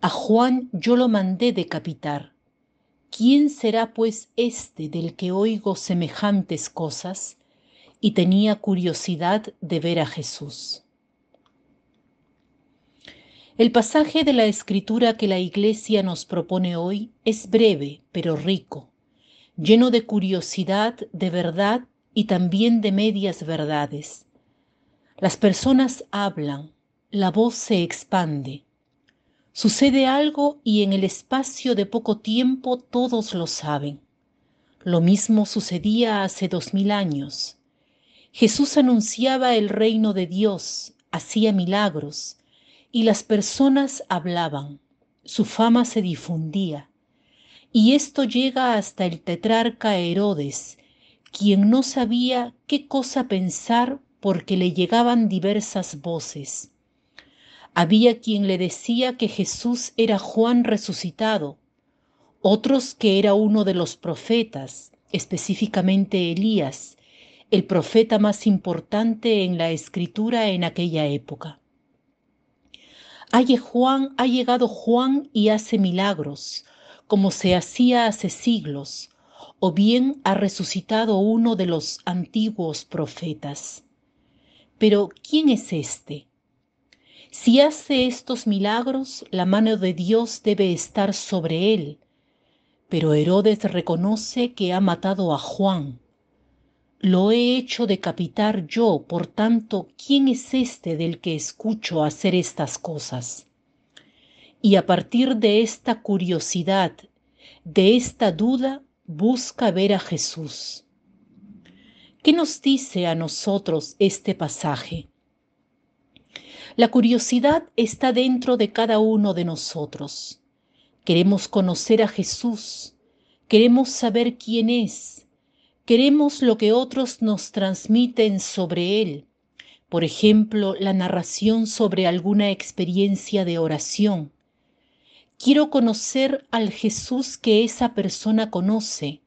a Juan yo lo mandé decapitar ¿quién será pues este del que oigo semejantes cosas? Y tenía curiosidad de ver a Jesús. El pasaje de la escritura que la iglesia nos propone hoy es breve, pero rico, lleno de curiosidad, de verdad y también de medias verdades. Las personas hablan, la voz se expande, Sucede algo y en el espacio de poco tiempo todos lo saben. Lo mismo sucedía hace dos mil años. Jesús anunciaba el reino de Dios, hacía milagros, y las personas hablaban, su fama se difundía. Y esto llega hasta el tetrarca Herodes, quien no sabía qué cosa pensar porque le llegaban diversas voces. Había quien le decía que Jesús era Juan resucitado, otros que era uno de los profetas, específicamente Elías, el profeta más importante en la escritura en aquella época. Juan, ha llegado Juan y hace milagros, como se hacía hace siglos, o bien ha resucitado uno de los antiguos profetas. Pero, ¿quién es este? Si hace estos milagros, la mano de Dios debe estar sobre él. Pero Herodes reconoce que ha matado a Juan. Lo he hecho decapitar yo, por tanto, ¿quién es este del que escucho hacer estas cosas? Y a partir de esta curiosidad, de esta duda, busca ver a Jesús. ¿Qué nos dice a nosotros este pasaje? La curiosidad está dentro de cada uno de nosotros. Queremos conocer a Jesús, queremos saber quién es, queremos lo que otros nos transmiten sobre Él, por ejemplo, la narración sobre alguna experiencia de oración. Quiero conocer al Jesús que esa persona conoce,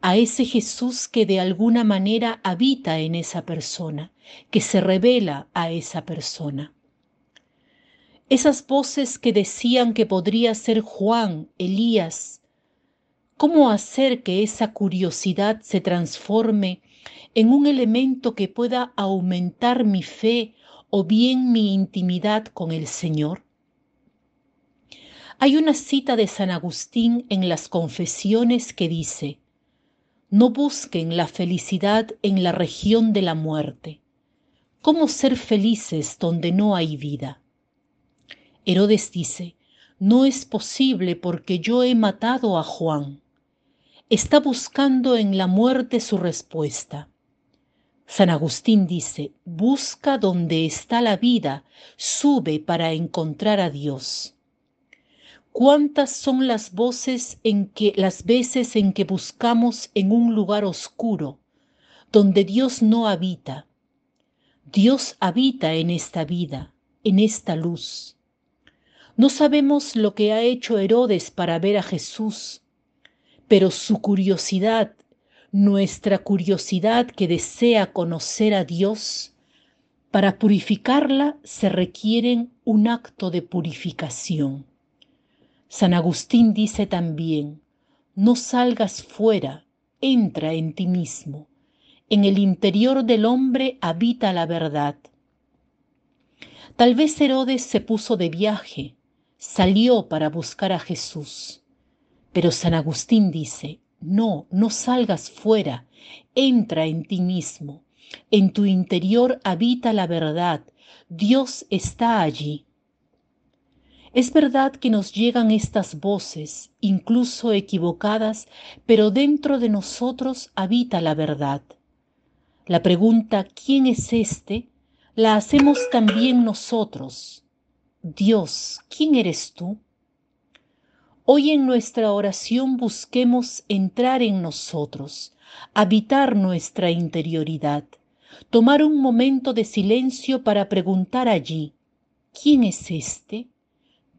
a ese Jesús que de alguna manera habita en esa persona, que se revela a esa persona. Esas voces que decían que podría ser Juan, Elías, ¿cómo hacer que esa curiosidad se transforme en un elemento que pueda aumentar mi fe o bien mi intimidad con el Señor? Hay una cita de San Agustín en las confesiones que dice, no busquen la felicidad en la región de la muerte. ¿Cómo ser felices donde no hay vida? Herodes dice, no es posible porque yo he matado a Juan. Está buscando en la muerte su respuesta. San Agustín dice, busca donde está la vida, sube para encontrar a Dios. ¿Cuántas son las voces en que las veces en que buscamos en un lugar oscuro, donde Dios no habita? Dios habita en esta vida, en esta luz. No sabemos lo que ha hecho Herodes para ver a Jesús, pero su curiosidad, nuestra curiosidad que desea conocer a Dios, para purificarla se requieren un acto de purificación. San Agustín dice también, no salgas fuera, entra en ti mismo. En el interior del hombre habita la verdad. Tal vez Herodes se puso de viaje, salió para buscar a Jesús. Pero San Agustín dice, no, no salgas fuera, entra en ti mismo. En tu interior habita la verdad, Dios está allí. Es verdad que nos llegan estas voces, incluso equivocadas, pero dentro de nosotros habita la verdad. La pregunta ¿quién es este? la hacemos también nosotros. Dios, ¿quién eres tú? Hoy en nuestra oración busquemos entrar en nosotros, habitar nuestra interioridad, tomar un momento de silencio para preguntar allí, ¿quién es este?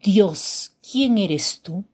Dios, ¿quién eres tú?